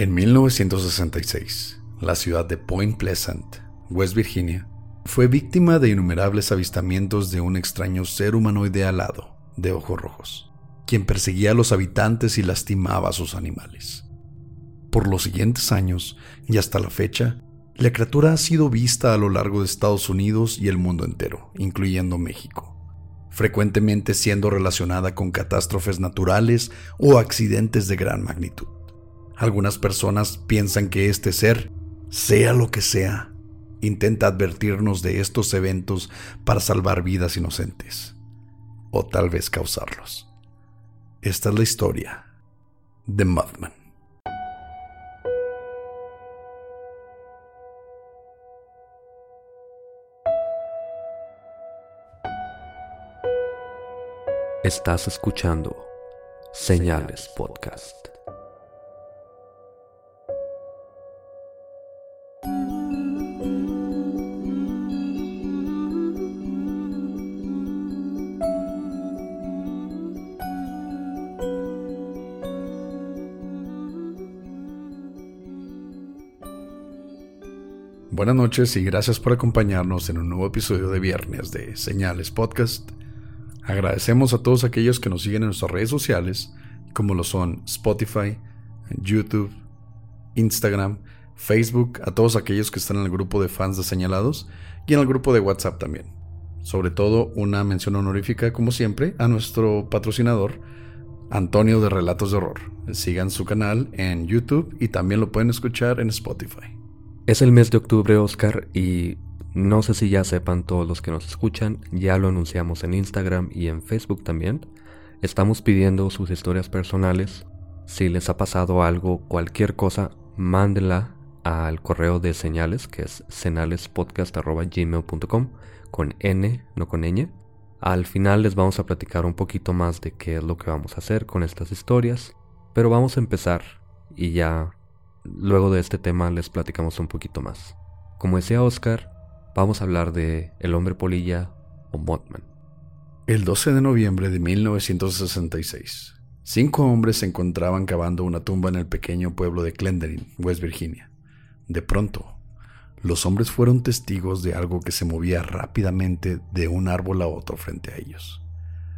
En 1966, la ciudad de Point Pleasant, West Virginia, fue víctima de innumerables avistamientos de un extraño ser humanoide alado, de ojos rojos, quien perseguía a los habitantes y lastimaba a sus animales. Por los siguientes años, y hasta la fecha, la criatura ha sido vista a lo largo de Estados Unidos y el mundo entero, incluyendo México, frecuentemente siendo relacionada con catástrofes naturales o accidentes de gran magnitud. Algunas personas piensan que este ser, sea lo que sea, intenta advertirnos de estos eventos para salvar vidas inocentes, o tal vez causarlos. Esta es la historia de Mothman. Estás escuchando Señales Podcast. Buenas noches y gracias por acompañarnos en un nuevo episodio de viernes de Señales Podcast. Agradecemos a todos aquellos que nos siguen en nuestras redes sociales, como lo son Spotify, YouTube, Instagram, Facebook, a todos aquellos que están en el grupo de fans de Señalados y en el grupo de WhatsApp también. Sobre todo una mención honorífica, como siempre, a nuestro patrocinador, Antonio de Relatos de Horror. Sigan su canal en YouTube y también lo pueden escuchar en Spotify. Es el mes de octubre, Oscar, y no sé si ya sepan todos los que nos escuchan, ya lo anunciamos en Instagram y en Facebook también. Estamos pidiendo sus historias personales. Si les ha pasado algo, cualquier cosa, mándenla al correo de señales, que es senalespodcast.gmail.com, con N, no con ñ. Al final les vamos a platicar un poquito más de qué es lo que vamos a hacer con estas historias, pero vamos a empezar y ya Luego de este tema les platicamos un poquito más. Como decía Oscar, vamos a hablar de El hombre polilla o Mothman. El 12 de noviembre de 1966, cinco hombres se encontraban cavando una tumba en el pequeño pueblo de Clendenin, West Virginia. De pronto, los hombres fueron testigos de algo que se movía rápidamente de un árbol a otro frente a ellos.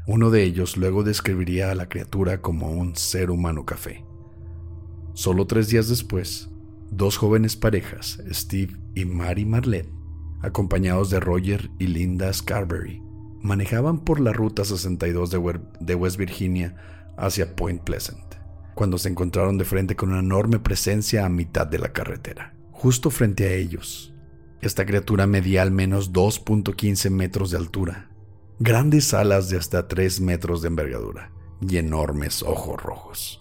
Uno de ellos luego describiría a la criatura como un ser humano café. Solo tres días después, dos jóvenes parejas, Steve y Mary Marlene, acompañados de Roger y Linda Scarberry, manejaban por la Ruta 62 de West Virginia hacia Point Pleasant, cuando se encontraron de frente con una enorme presencia a mitad de la carretera. Justo frente a ellos, esta criatura medía al menos 2.15 metros de altura, grandes alas de hasta 3 metros de envergadura y enormes ojos rojos.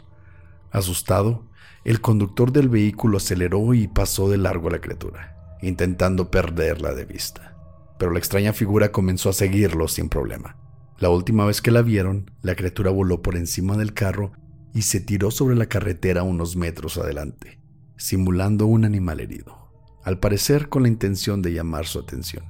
Asustado, el conductor del vehículo aceleró y pasó de largo a la criatura, intentando perderla de vista. Pero la extraña figura comenzó a seguirlo sin problema. La última vez que la vieron, la criatura voló por encima del carro y se tiró sobre la carretera unos metros adelante, simulando un animal herido, al parecer con la intención de llamar su atención.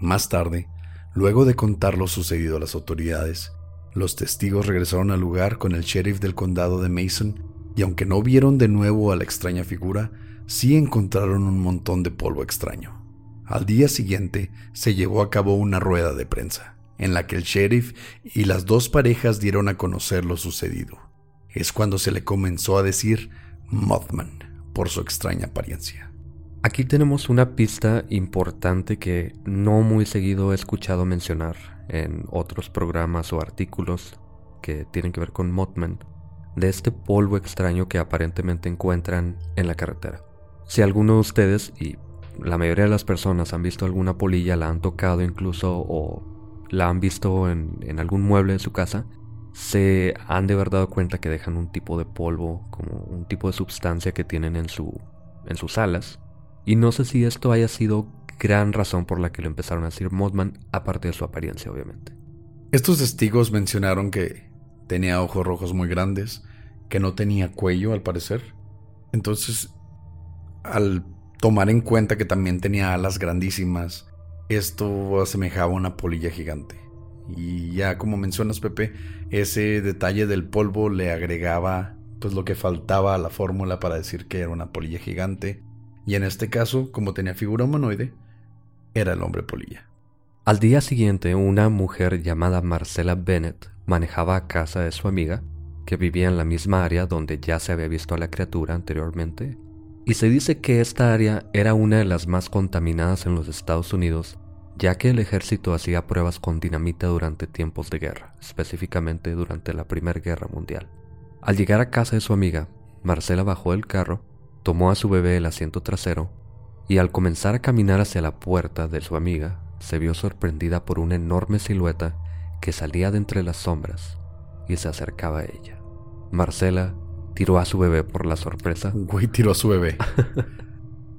Más tarde, luego de contar lo sucedido a las autoridades, los testigos regresaron al lugar con el sheriff del condado de Mason y aunque no vieron de nuevo a la extraña figura, sí encontraron un montón de polvo extraño. Al día siguiente se llevó a cabo una rueda de prensa, en la que el sheriff y las dos parejas dieron a conocer lo sucedido. es cuando se le comenzó a decir Mothman por su extraña apariencia. Aquí tenemos una pista importante que no muy seguido he escuchado mencionar en otros programas o artículos que tienen que ver con Mothman, de este polvo extraño que aparentemente encuentran en la carretera. Si alguno de ustedes, y la mayoría de las personas han visto alguna polilla, la han tocado incluso o la han visto en, algún mueble de su casa, se han de haber dado cuenta que dejan un tipo de polvo, como un tipo de sustancia que tienen en, su, en sus alas. Y no sé si esto haya sido gran razón por la que lo empezaron a decir Mothman, aparte de su apariencia, obviamente. Estos testigos mencionaron que tenía ojos rojos muy grandes, que no tenía cuello al parecer. Entonces, al tomar en cuenta que también tenía alas grandísimas, esto asemejaba a una polilla gigante. Y ya como mencionas Pepe, ese detalle del polvo le agregaba pues lo que faltaba a la fórmula para decir que era una polilla gigante. Y en este caso, como tenía figura humanoide, era el hombre polilla. Al día siguiente, una mujer llamada Marcela Bennett manejaba a casa de su amiga, que vivía en la misma área donde ya se había visto a la criatura anteriormente, y se dice que esta área era una de las más contaminadas en los Estados Unidos ya que el ejército hacía pruebas con dinamita durante tiempos de guerra, específicamente durante la Primera Guerra Mundial. Al llegar a casa de su amiga, Marcela bajó del carro, tomó a su bebé el asiento trasero y al comenzar a caminar hacia la puerta de su amiga, se vio sorprendida por una enorme silueta que salía de entre las sombras y se acercaba a ella. Marcela tiró a su bebé por la sorpresa. Güey, tiró a su bebé.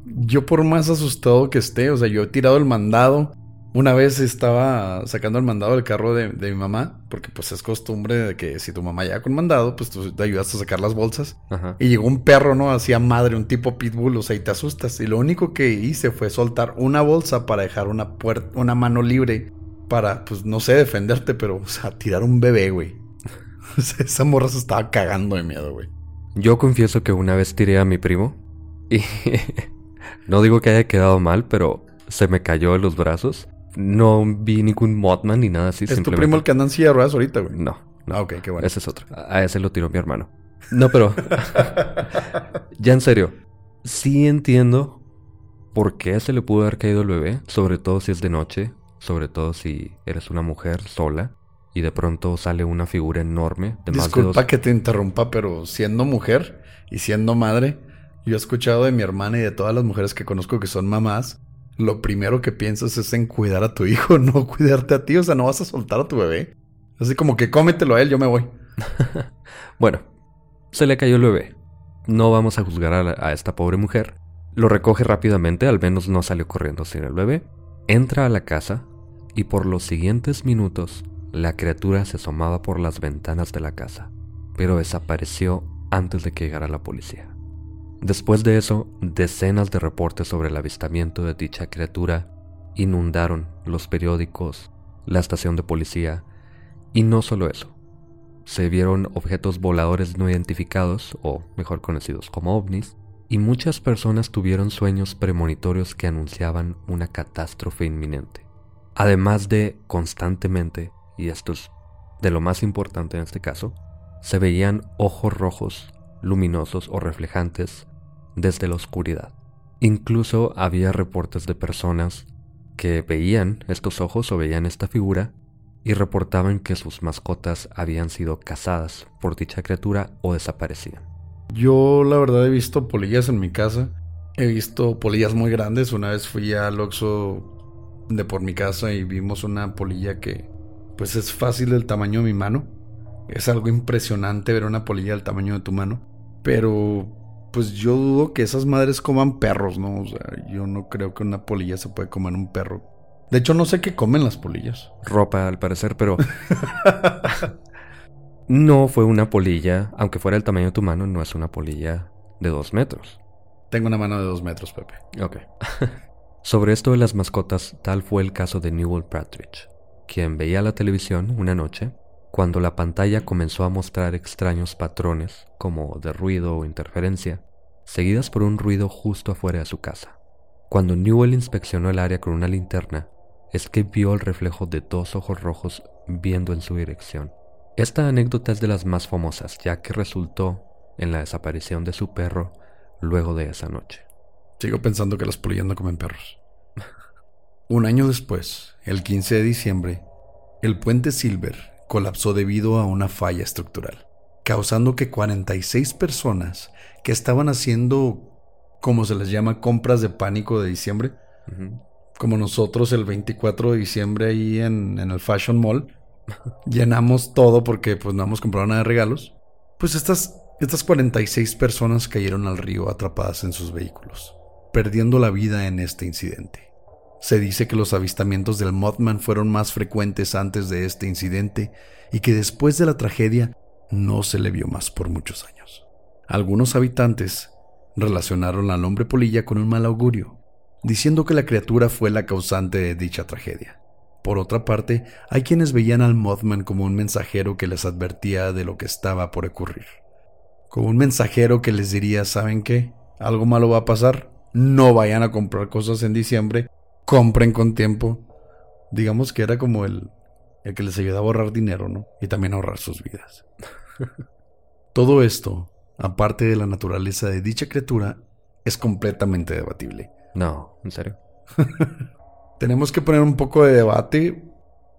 yo por más asustado que esté, o sea, yo he tirado el mandado, una vez estaba sacando el mandado del carro de, mi mamá, porque pues es costumbre de que si tu mamá llega con mandado, pues tú te ayudas a sacar las bolsas. Y llegó un perro, ¿no? Hacía madre, un tipo pitbull, o sea, y te asustas. Y lo único que hice fue soltar una bolsa para dejar una puerta, una mano libre para, pues no sé, defenderte, pero, o sea, tirar un bebé, güey. Esa morra se estaba cagando de miedo, güey. Yo confieso que una vez tiré a mi primo y no digo que haya quedado mal, pero se me cayó de los brazos no vi ningún Mothman ni nada así. ¿Es tu primo el que anda en silla de ruedas ahorita, güey? No. no. Ah, ok, qué bueno. Ese es otro. A ese lo tiró mi hermano. No, pero... ya en serio. Sí entiendo por qué se le pudo haber caído el bebé. Sobre todo si es de noche. Sobre todo si eres una mujer sola. Y de pronto sale una figura enorme de Disculpa que te interrumpa, pero siendo mujer y siendo madre... Yo he escuchado de mi hermana y de todas las mujeres que conozco que son mamás lo primero que piensas es en cuidar a tu hijo, no cuidarte a ti. O sea, no vas a soltar a tu bebé. Así como que cómetelo a él, yo me voy. bueno, se le cayó el bebé. No vamos a juzgar a, a, esta pobre mujer. Lo recoge rápidamente, al menos no salió corriendo sin el bebé. Entra a la casa y por los siguientes minutos la criatura se asomaba por las ventanas de la casa, pero desapareció antes de que llegara la policía. Después de eso, decenas de reportes sobre el avistamiento de dicha criatura inundaron los periódicos, la estación de policía, y no solo eso. Se vieron objetos voladores no identificados, o mejor conocidos como ovnis, y muchas personas tuvieron sueños premonitorios que anunciaban una catástrofe inminente. Además de constantemente, y esto es de lo más importante en este caso, se veían ojos rojos, luminosos o reflejantes desde la oscuridad. Incluso había reportes de personas que veían estos ojos o veían esta figura y reportaban que sus mascotas habían sido cazadas por dicha criatura o desaparecían. Yo la verdad he visto polillas en mi casa. He visto polillas muy grandes. Una vez fui al Oxxo de por mi casa y vimos una polilla que pues es fácil del tamaño de mi mano. Es algo impresionante ver una polilla del tamaño de tu mano. Pero pues yo dudo que esas madres coman perros, ¿no? O sea, yo no creo que una polilla se puede comer un perro. De hecho, no sé qué comen las polillas. Ropa, al parecer, pero... no fue una polilla, aunque fuera el tamaño de tu mano, no es una polilla de dos metros. Tengo una mano de dos metros, Pepe. Ok. Sobre esto de las mascotas, tal fue el caso de Newell Partridge, quien veía la televisión una noche cuando la pantalla comenzó a mostrar extraños patrones, como de ruido o interferencia, seguidas por un ruido justo afuera de su casa. Cuando Newell inspeccionó el área con una linterna, es que vio el reflejo de dos ojos rojos viendo en su dirección. Esta anécdota es de las más famosas, ya que resultó en la desaparición de su perro luego de esa noche. Sigo pensando que las polillas no comen perros. Un año después, el 15 de diciembre, el puente Silver colapsó debido a una falla estructural, causando que 46 personas que estaban haciendo, como se les llama, compras de pánico de diciembre, como nosotros el 24 de diciembre ahí en, en el Fashion Mall, llenamos todo porque pues no hemos comprado nada de regalos, pues estas, estas 46 personas cayeron al río atrapadas en sus vehículos, perdiendo la vida en este incidente. Se dice que los avistamientos del Mothman fueron más frecuentes antes de este incidente y que después de la tragedia no se le vio más por muchos años. Algunos habitantes relacionaron al hombre polilla con un mal augurio, diciendo que la criatura fue la causante de dicha tragedia. Por otra parte, hay quienes veían al Mothman como un mensajero que les advertía de lo que estaba por ocurrir. Como un mensajero que les diría, ¿saben qué? Algo malo va a pasar. No vayan a comprar cosas en diciembre compren con tiempo. Digamos que era como el, el que les ayuda a ahorrar dinero, ¿no? Y también a ahorrar sus vidas. Todo esto, aparte de la naturaleza de dicha criatura, es completamente debatible. No, ¿en serio? Tenemos que poner un poco de debate.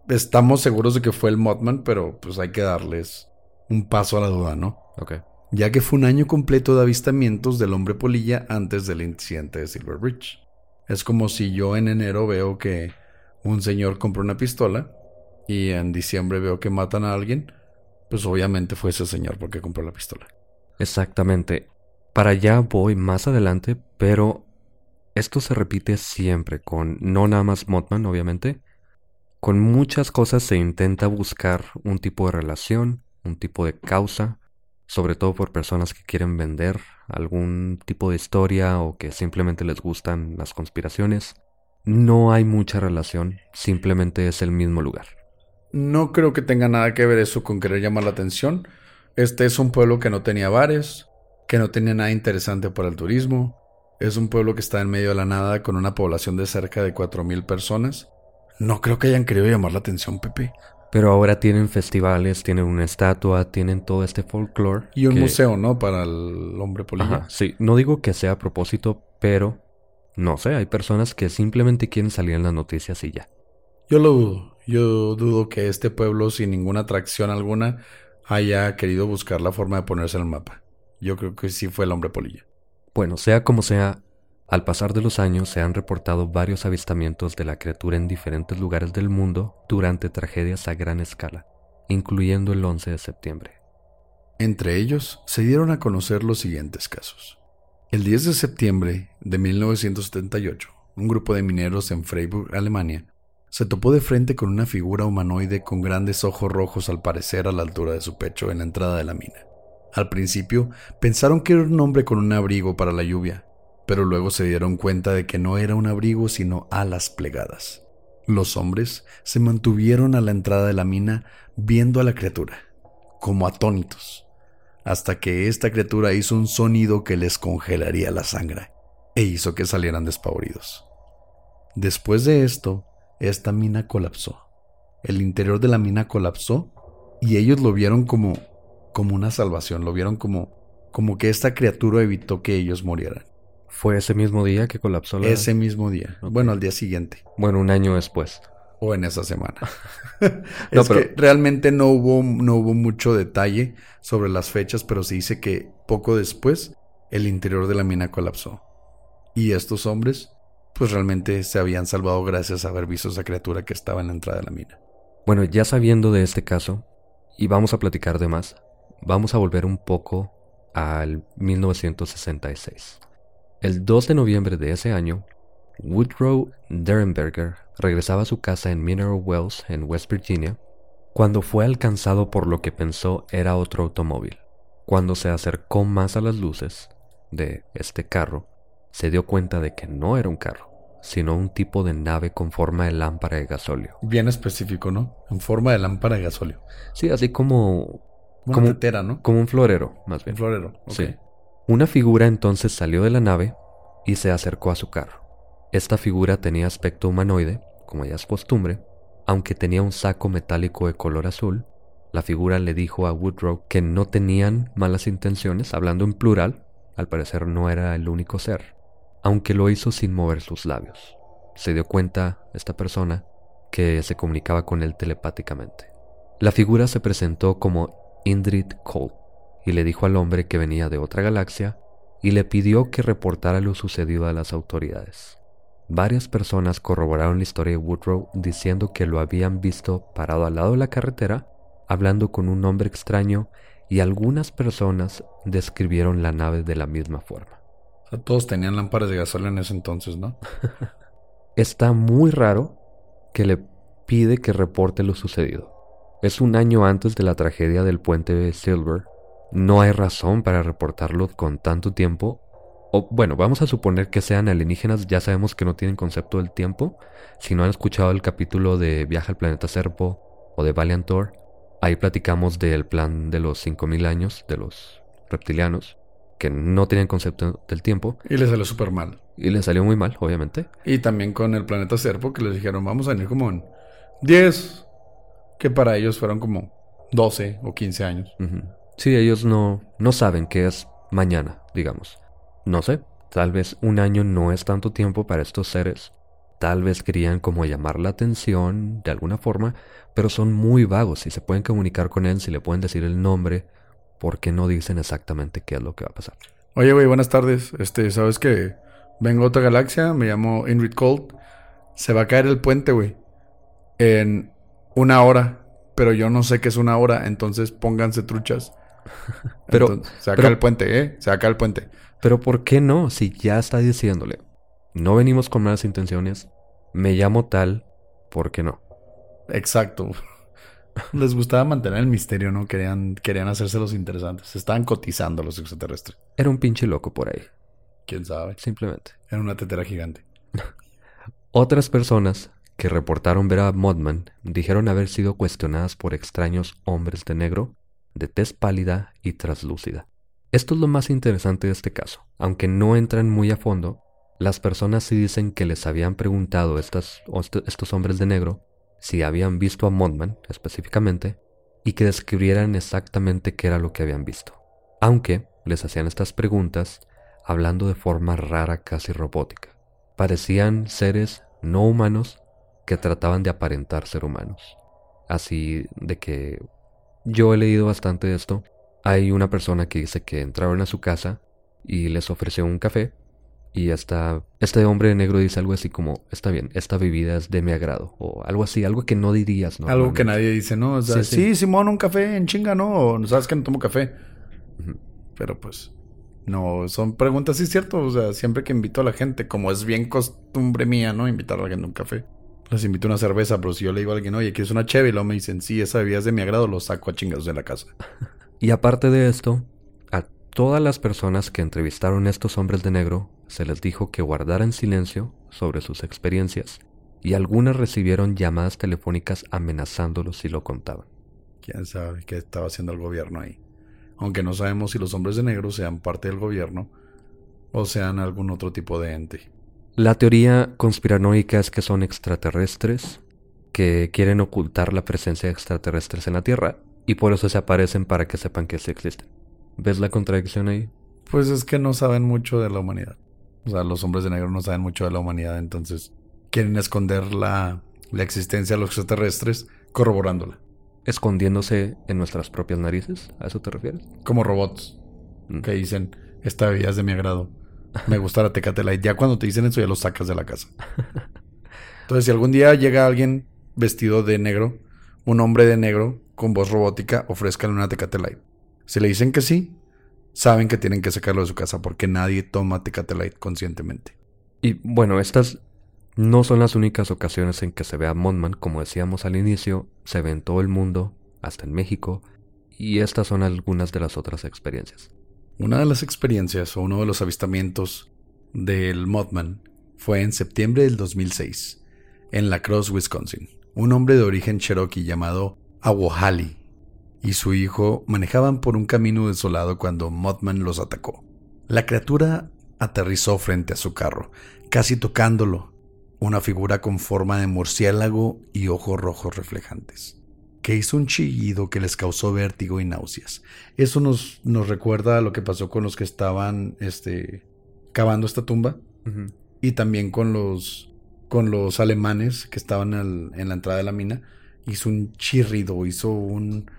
Estamos seguros de que fue el Mothman, pero pues hay que darles un paso a la duda, ¿no? Ok. Ya que fue un año completo de avistamientos del hombre polilla antes del incidente de Silver Bridge. Es como si yo en enero veo que un señor compra una pistola y en diciembre veo que matan a alguien, pues obviamente fue ese señor porque compró la pistola. Exactamente. Para allá voy más adelante, pero esto se repite siempre con no nada más Mothman, obviamente. Con muchas cosas se intenta buscar un tipo de relación, un tipo de causa, sobre todo por personas que quieren vender algún tipo de historia o que simplemente les gustan las conspiraciones. No hay mucha relación, simplemente es el mismo lugar. No creo que tenga nada que ver eso con querer llamar la atención. Este es un pueblo que no tenía bares, que no tenía nada interesante para el turismo. Es un pueblo que está en medio de la nada con una población de cerca de 4.000 personas. No creo que hayan querido llamar la atención, Pepe. Pero ahora tienen festivales, tienen una estatua, tienen todo este folclore. Y un museo, ¿no? Para el hombre polilla. sí, no digo que sea a propósito, pero no sé, hay personas que simplemente quieren salir en las noticias y ya. Yo lo dudo. Yo dudo que este pueblo, sin ninguna atracción alguna, haya querido buscar la forma de ponerse en el mapa. Yo creo que sí fue el hombre polilla. Bueno, sea como sea, al pasar de los años se han reportado varios avistamientos de la criatura en diferentes lugares del mundo durante tragedias a gran escala, incluyendo el 11 de septiembre. Entre ellos se dieron a conocer los siguientes casos. El 10 de septiembre de 1978, un grupo de mineros en Freiburg, Alemania, se topó de frente con una figura humanoide con grandes ojos rojos al parecer a la altura de su pecho en la entrada de la mina. Al principio pensaron que era un hombre con un abrigo para la lluvia, pero luego se dieron cuenta de que no era un abrigo sino alas plegadas. Los hombres se mantuvieron a la entrada de la mina viendo a la criatura, como atónitos, hasta que esta criatura hizo un sonido que les congelaría la sangre e hizo que salieran despavoridos. Después de esto, esta mina colapsó. El interior de la mina colapsó y ellos lo vieron como como una salvación, lo vieron como como que esta criatura evitó que ellos murieran. ¿Fue ese mismo día que colapsó la... Ese mismo día. Bueno, al día siguiente. Bueno, un año después. O en esa semana. es que realmente no hubo, no hubo mucho detalle sobre las fechas, pero se dice que poco después el interior de la mina colapsó. Y estos hombres, pues realmente se habían salvado gracias a haber visto esa criatura que estaba en la entrada de la mina. Bueno, ya sabiendo de este caso, y vamos a platicar de más, vamos a volver un poco al 1966. El 2 de noviembre de ese año, Woodrow Derenberger regresaba a su casa en Mineral Wells, en West Virginia, cuando fue alcanzado por lo que pensó era otro automóvil. Cuando se acercó más a las luces de este carro, se dio cuenta de que no era un carro, sino un tipo de nave con forma de lámpara de gasóleo. Bien específico, ¿no? En forma de lámpara de gasóleo. Sí, así como... Una como, tetera, ¿no? como un florero, más bien. Un florero. Sí. Una figura entonces salió de la nave y se acercó a su carro. Esta figura tenía aspecto humanoide, como ya es costumbre, aunque tenía un saco metálico de color azul La figura le dijo a Woodrow que no tenían malas intenciones, hablando en plural, al parecer no era el único ser, aunque lo hizo sin mover sus labios. Se dio cuenta, esta persona, que se comunicaba con él telepáticamente. La figura se presentó como Indrid Cole y le dijo al hombre que venía de otra galaxia y le pidió que reportara lo sucedido a las autoridades. Varias personas corroboraron la historia de Woodrow diciendo que lo habían visto parado al lado de la carretera, hablando con un hombre extraño, y algunas personas describieron la nave de la misma forma. O sea, todos tenían lámparas de gasolina en ese entonces, ¿no? Está muy raro que le pide que reporte lo sucedido. Es un año antes de la tragedia del puente de Silver. No hay razón para reportarlo con tanto tiempo. O bueno, vamos a suponer que sean alienígenas, ya sabemos que no tienen concepto del tiempo. Si no han escuchado el capítulo de Viaje al planeta Serpo o de Valiant Thor, ahí platicamos del plan de los 5000 años de los reptilianos, que no tienen concepto del tiempo. Y le salió súper mal. Y le salió muy mal, obviamente. Y también con el planeta Serpo, que les dijeron, vamos a venir como en 10, que para ellos fueron como 12 o 15 años. Sí, ellos no, no saben qué es mañana, digamos. No sé, tal vez un año no es tanto tiempo para estos seres. Tal vez querían como llamar la atención de alguna forma, pero son muy vagos. Si se pueden comunicar con él, si le pueden decir el nombre, ¿por qué no dicen exactamente qué es lo que va a pasar? Oye, güey, buenas tardes. Este, ¿sabes que Vengo a otra galaxia, me llamo Ingrid Colt. Se va a caer el puente, güey. En una hora. Pero yo no sé qué es una hora, entonces pónganse truchas. Pero- Entonces, se va a pero- caer el puente, ¿eh? Se va a caer el puente. Pero ¿por qué no? Si ya está diciéndole, no venimos con malas intenciones, me llamo tal, ¿por qué no? Exacto. Les gustaba mantener el misterio, ¿no? Querían, querían hacerse los interesantes. Estaban cotizando los extraterrestres. Era un pinche loco por ahí, ¿Quién sabe? simplemente. Era una tetera gigante. Otras personas que reportaron ver a Modman dijeron haber sido cuestionadas por extraños hombres de negro, de tez pálida y traslúcida. Esto es lo más interesante de este caso. Aunque no entran muy a fondo, las personas sí dicen que les habían preguntado estas, estos hombres de negro si habían visto a Modman específicamente y que describieran exactamente qué era lo que habían visto. Aunque les hacían estas preguntas hablando de forma rara, casi robótica. Parecían seres no humanos que trataban de aparentar ser humanos. Así de que yo he leído bastante de esto. Hay una persona que dice que entraron a su casa y les ofreció un café y hasta este hombre de negro dice algo así como, está bien, esta bebida es de mi agrado o algo así, algo que no dirías, ¿no? Algo que nadie dice, ¿no? O sea, Sí, sí, sí. Simón, un café en chinga, ¿no? O sabes que no tomo café. Pero pues, no, son preguntas, sí, cierto. O sea, siempre que invito a la gente, como es bien costumbre mía, ¿no? Invitar a alguien a un café. Les invito a una cerveza, pero si yo le digo a alguien, oye, ¿quieres una cheve? Y luego me dicen, sí, esa bebida es de mi agrado, lo saco a chingados de la casa. Y aparte de esto, a todas las personas que entrevistaron a estos hombres de negro se les dijo que guardaran silencio sobre sus experiencias y algunas recibieron llamadas telefónicas amenazándolos si lo contaban. Quién sabe qué estaba haciendo el gobierno ahí. Aunque no sabemos si los hombres de negro sean parte del gobierno o sean algún otro tipo de ente. La teoría conspiranoica es que son extraterrestres que quieren ocultar la presencia de extraterrestres en la Tierra y por eso se aparecen para que sepan que sí existen. ¿Ves la contradicción ahí? Pues es que no saben mucho de la humanidad. O sea, los hombres de negro no saben mucho de la humanidad, entonces quieren esconder la, la existencia de los extraterrestres corroborándola. Escondiéndose en nuestras propias narices, ¿a eso te refieres? Como robots Mm. que dicen, esta bebida es de mi agrado. Me gusta la Tecate Light. Ya cuando te dicen eso ya lo sacas de la casa. Entonces, si algún día llega alguien vestido de negro, un hombre de negro con voz robótica, ofrézcale una Tecate. Si le dicen que sí, saben que tienen que sacarlo de su casa porque nadie toma Tecate conscientemente. Y bueno, estas no son las únicas ocasiones en que se ve a Monman, como decíamos al inicio, se ve en todo el mundo, hasta en México, y estas son algunas de las otras experiencias. Una de las experiencias o uno de los avistamientos del Mothman fue en septiembre del 2006, en La Crosse, Wisconsin. Un hombre de origen cherokee llamado Awohali y su hijo manejaban por un camino desolado cuando Mothman los atacó. La criatura aterrizó frente a su carro, casi tocándolo, una figura con forma de murciélago y ojos rojos reflejantes. Que hizo un chillido que les causó vértigo y náuseas. Eso nos, nos recuerda a lo que pasó con los que estaban este, cavando esta tumba y también con los, con los alemanes que estaban en la entrada de la mina. Hizo un chirrido, hizo un,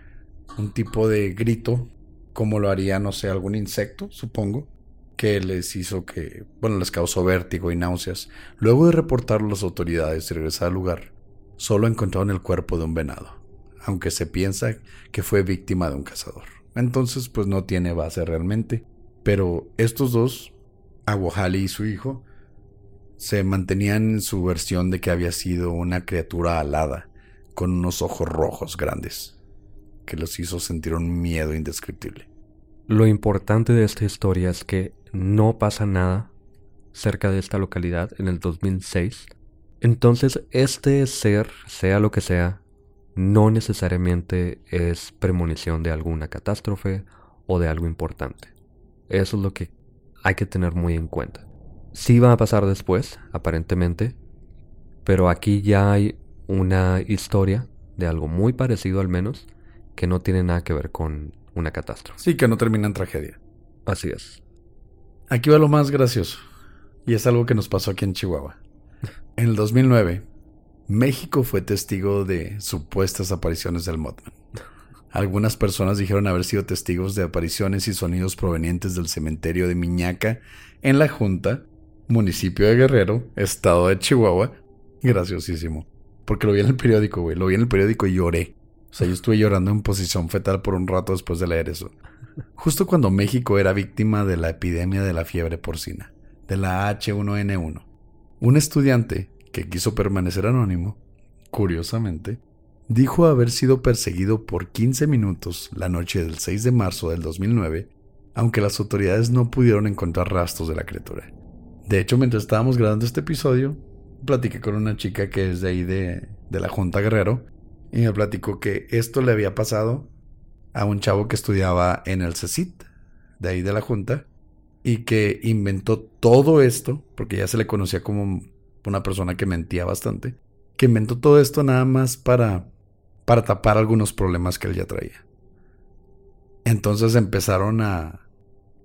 un tipo de grito, como lo haría, no sé, algún insecto, supongo, que les hizo que, bueno, les causó vértigo y náuseas. Luego de reportarlo a las autoridades y regresar al lugar, solo encontraron el cuerpo de un venado aunque se piensa que fue víctima de un cazador. Entonces, pues no tiene base realmente. Pero estos dos, Aguajali y su hijo, se mantenían en su versión de que había sido una criatura alada, con unos ojos rojos grandes, que los hizo sentir un miedo indescriptible. Lo importante de esta historia es que no pasa nada cerca de esta localidad en el 2006. Entonces, este ser, sea lo que sea, no necesariamente es premonición de alguna catástrofe o de algo importante. Eso es lo que hay que tener muy en cuenta. Sí va a pasar después, aparentemente, pero aquí ya hay una historia de algo muy parecido al menos, que no tiene nada que ver con una catástrofe. Sí, que no termina en tragedia. Así es. Aquí va lo más gracioso, y es algo que nos pasó aquí en Chihuahua. En el 2009, México fue testigo de supuestas apariciones del Mothman. Algunas personas dijeron haber sido testigos de apariciones y sonidos provenientes del cementerio de Miñaca en la Junta, municipio de Guerrero, estado de Chihuahua. Graciosísimo. Porque lo vi en el periódico, güey. Lo vi en el periódico y lloré. O sea, yo estuve llorando en posición fetal por un rato después de leer eso. Justo cuando México era víctima de la epidemia de la fiebre porcina, de la H1N1. Un estudiante que quiso permanecer anónimo, curiosamente, dijo haber sido perseguido por 15 minutos la noche del 6 de marzo del 2009, aunque las autoridades no pudieron encontrar rastros de la criatura. De hecho, mientras estábamos grabando este episodio, platiqué con una chica que es de ahí de, de la Junta Guerrero y me platicó que esto le había pasado a un chavo que estudiaba en el CECIT, de ahí de la Junta, y que inventó todo esto, porque ya se le conocía como una persona que mentía bastante, que inventó todo esto nada más para, para tapar algunos problemas que él ya traía. Entonces empezaron a,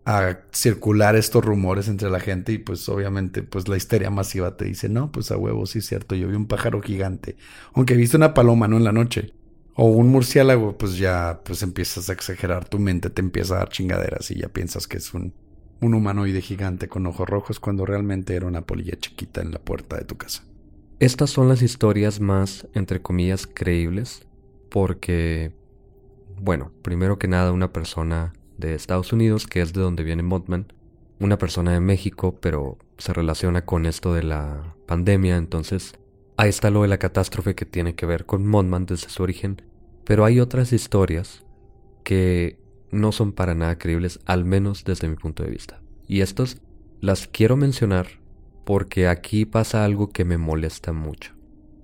a circular estos rumores entre la gente y pues obviamente pues la histeria masiva te dice, no, pues a huevo, sí es cierto, yo vi un pájaro gigante, aunque viste una paloma, ¿no? En la noche. O un murciélago, pues ya pues empiezas a exagerar, tu mente te empieza a dar chingaderas y ya piensas que es un, un humanoide gigante con ojos rojos cuando realmente era una polilla chiquita en la puerta de tu casa. Estas son las historias más, entre comillas, creíbles, porque, bueno, primero que nada una persona de Estados Unidos, que es de donde viene Mothman, una persona de México, pero se relaciona con esto de la pandemia, entonces ahí está lo de la catástrofe que tiene que ver con Mothman desde su origen, pero hay otras historias que no son para nada creíbles, al menos desde mi punto de vista. Y estas las quiero mencionar porque aquí pasa algo que me molesta mucho.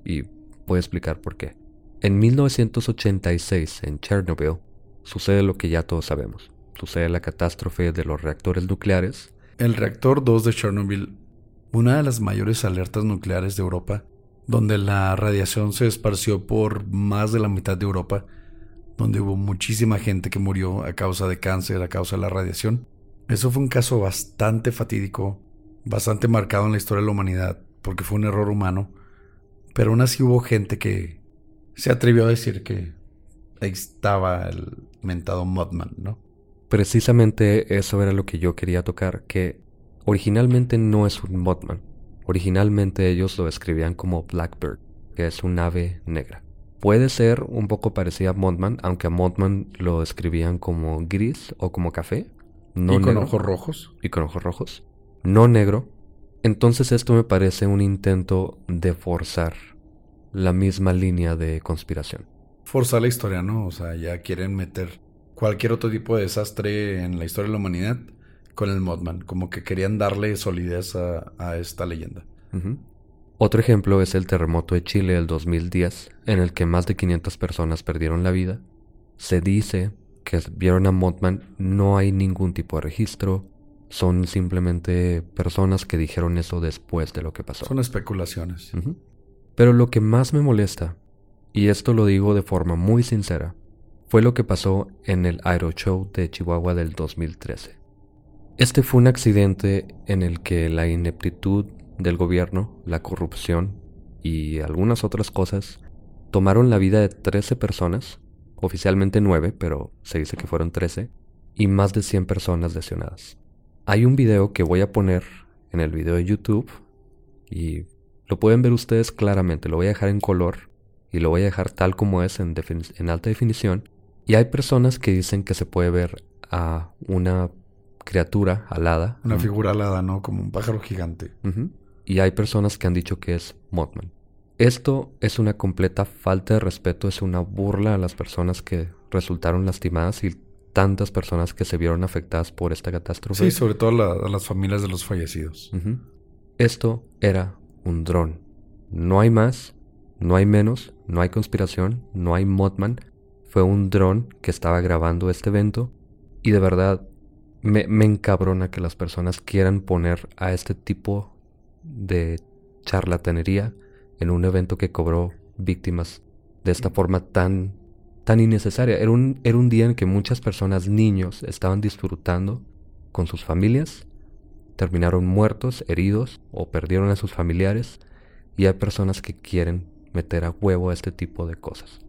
Y voy a explicar por qué. En 1986, en Chernobyl, sucede lo que ya todos sabemos. Sucede la catástrofe de los reactores nucleares. El reactor 2 de Chernobyl, una de las mayores alertas nucleares de Europa, donde la radiación se esparció por más de la mitad de Europa, donde hubo muchísima gente que murió a causa de cáncer, a causa de la radiación. Eso fue un caso bastante fatídico, bastante marcado en la historia de la humanidad, porque fue un error humano, pero aún así hubo gente que se atrevió a decir que ahí estaba el mentado Modman, ¿no? Precisamente eso era lo que yo quería tocar, que originalmente no es un Modman. Originalmente ellos lo describían como Blackbird, que es un ave negra. Puede ser un poco parecida a Mothman, aunque a Mothman lo describían como gris o como café. No y con ojos rojos. Y con ojos rojos. No negro. Entonces esto me parece un intento de forzar la misma línea de conspiración. Forzar la historia, ¿no? O sea, ya quieren meter cualquier otro tipo de desastre en la historia de la humanidad con el Mothman. Como que querían darle solidez a, esta leyenda. Otro ejemplo es el terremoto de Chile del 2010, en el que más de 500 personas perdieron la vida. Se dice que vieron a Mothman, no hay ningún tipo de registro, son simplemente personas que dijeron eso después de lo que pasó. Son especulaciones. Pero lo que más me molesta y esto lo digo de forma muy sincera, fue lo que pasó en el Aeroshow de Chihuahua del 2013. Este fue un accidente en el que la ineptitud del gobierno, la corrupción y algunas otras cosas tomaron la vida de 13 personas, oficialmente 9, pero se dice que fueron 13, y más de 100 personas lesionadas. Hay un video que voy a poner en el video de YouTube y lo pueden ver ustedes claramente, lo voy a dejar en color y lo voy a dejar tal como es en, alta definición. Y hay personas que dicen que se puede ver a una criatura alada. Una figura alada, ¿no? Como un pájaro gigante. Y hay personas que han dicho que es Mothman. Esto es una completa falta de respeto, es una burla a las personas que resultaron lastimadas y tantas personas que se vieron afectadas por esta catástrofe. Sí, sobre todo a las familias de los fallecidos. Esto era un dron. No hay más, no hay menos, no hay conspiración, no hay Mothman. Fue un dron que estaba grabando este evento y de verdad me, me encabrona que las personas quieran poner a este tipo de charlatanería en un evento que cobró víctimas de esta forma tan, tan innecesaria. Era un, era un día en que muchas personas, niños, estaban disfrutando con sus familias, terminaron muertos, heridos o perdieron a sus familiares y hay personas que quieren meter a huevo este tipo de cosas.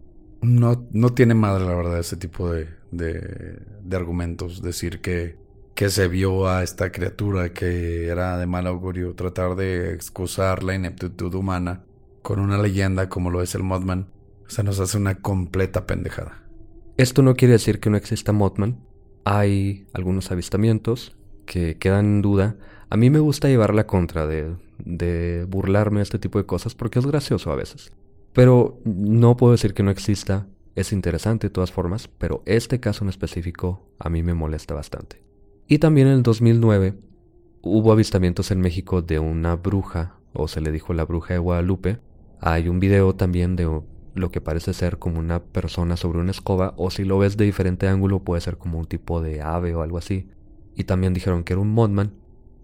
No, no tiene madre, la verdad, ese tipo de, de, de argumentos. Decir que que se vio a esta criatura que era de mal augurio, tratar de excusar la ineptitud humana con una leyenda como lo es el Mothman, se nos hace una completa pendejada. Esto no quiere decir que no exista Mothman. Hay algunos avistamientos que quedan en duda. A mí me gusta llevar la contra de, de burlarme de este tipo de cosas porque es gracioso a veces. Pero no puedo decir que no exista. Es interesante de todas formas, pero este caso en específico a mí me molesta bastante. Y también en el 2009 hubo avistamientos en México de una bruja, o se le dijo la bruja de Guadalupe. Hay un video también de lo que parece ser como una persona sobre una escoba, o si lo ves de diferente ángulo puede ser como un tipo de ave o algo así. Y también dijeron que era un modman,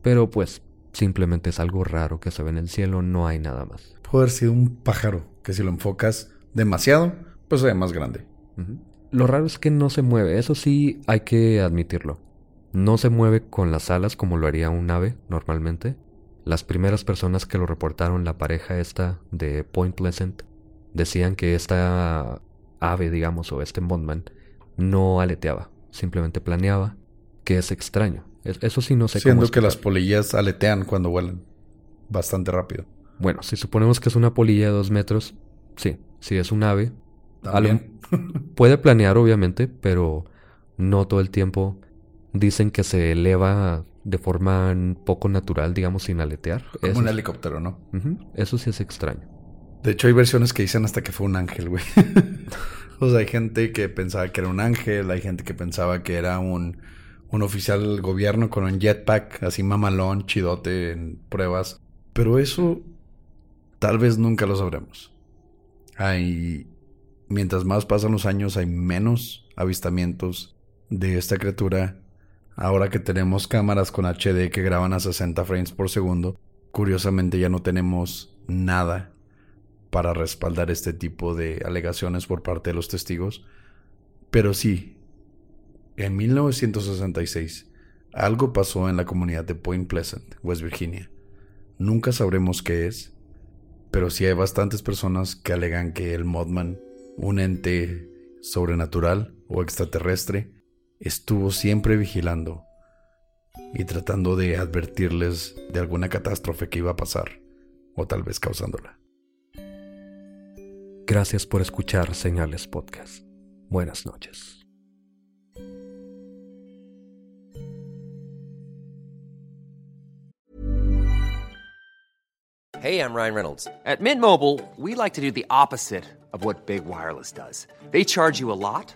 pero pues simplemente es algo raro que se ve en el cielo, no hay nada más. Puede haber sido un pájaro, que si lo enfocas demasiado, pues se ve más grande. Lo raro es que no se mueve, eso sí hay que admitirlo. No se mueve con las alas como lo haría un ave normalmente. Las primeras personas que lo reportaron, la pareja esta de Point Pleasant, decían que esta ave, digamos, o este Mothman, no aleteaba, simplemente planeaba, que es extraño. Eso sí no sé Siendo que las polillas aletean cuando vuelan bastante rápido. Bueno, si suponemos que es una polilla de dos metros, sí, si es un ave, puede planear obviamente, pero no todo el tiempo dicen que se eleva de forma poco natural, digamos, sin aletear. Como un helicóptero, ¿no? Eso sí es extraño. De hecho, hay versiones que dicen hasta que fue un ángel, güey. o sea, hay gente que pensaba que era un ángel, hay gente que pensaba que era un, un oficial del gobierno con un jetpack, así mamalón, chidote en pruebas. Pero eso tal vez nunca lo sabremos. Hay. Mientras más pasan los años, hay menos avistamientos de esta criatura Ahora que tenemos cámaras con HD que graban a 60 frames por segundo, curiosamente ya no tenemos nada para respaldar este tipo de alegaciones por parte de los testigos. Pero sí, en 1966 algo pasó en la comunidad de Point Pleasant, West Virginia. Nunca sabremos qué es, pero sí hay bastantes personas que alegan que el Modman, un ente sobrenatural o extraterrestre, estuvo siempre vigilando y tratando de advertirles de alguna catástrofe que iba a pasar, o tal vez causándola. Gracias por escuchar Señales Podcast. Buenas noches. Hey, I'm Ryan Reynolds. At Mint Mobile, we like to do the opposite of what Big Wireless does. They charge you a lot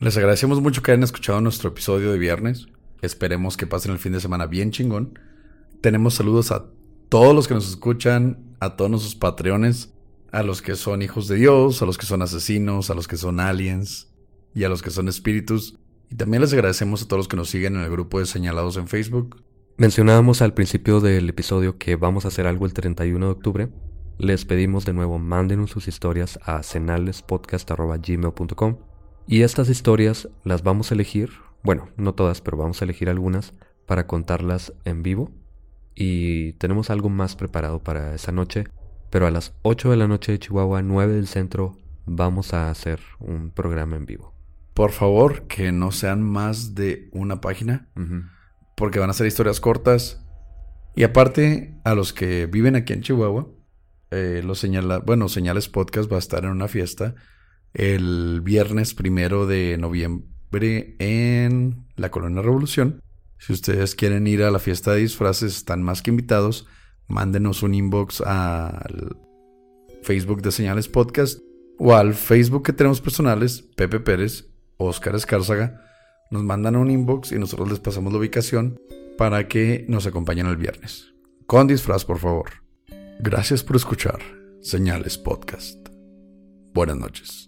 Les agradecemos mucho que hayan escuchado nuestro episodio de viernes. Esperemos que pasen el fin de semana bien chingón. Tenemos saludos a todos los que nos escuchan, a todos nuestros patreones, a los que son hijos de Dios, a los que son asesinos, a los que son aliens y a los que son espíritus. Y también les agradecemos a todos los que nos siguen en el grupo de señalados en Facebook. Mencionábamos al principio del episodio que vamos a hacer algo el 31 de octubre. Les pedimos de nuevo mándenos sus historias a cenalespodcast.gmail.com y estas historias las vamos a elegir, bueno, no todas, pero vamos a elegir algunas para contarlas en vivo. Y tenemos algo más preparado para esa noche, pero a las 8 de la noche de Chihuahua, 9 del centro, vamos a hacer un programa en vivo. Por favor, que no sean más de una página, porque van a ser historias cortas. Y aparte, a los que viven aquí en Chihuahua, eh, los señala, bueno, Señales Podcast va a estar en una fiesta el viernes primero de noviembre en la Colonia Revolución. Si ustedes quieren ir a la fiesta de disfraces, están más que invitados. Mándenos un inbox al Facebook de Señales Podcast o al Facebook que tenemos personales, Pepe Pérez, Oscar Escárzaga. Nos mandan un inbox y nosotros les pasamos la ubicación para que nos acompañen el viernes. Con disfraz, por favor. Gracias por escuchar Señales Podcast. Buenas noches.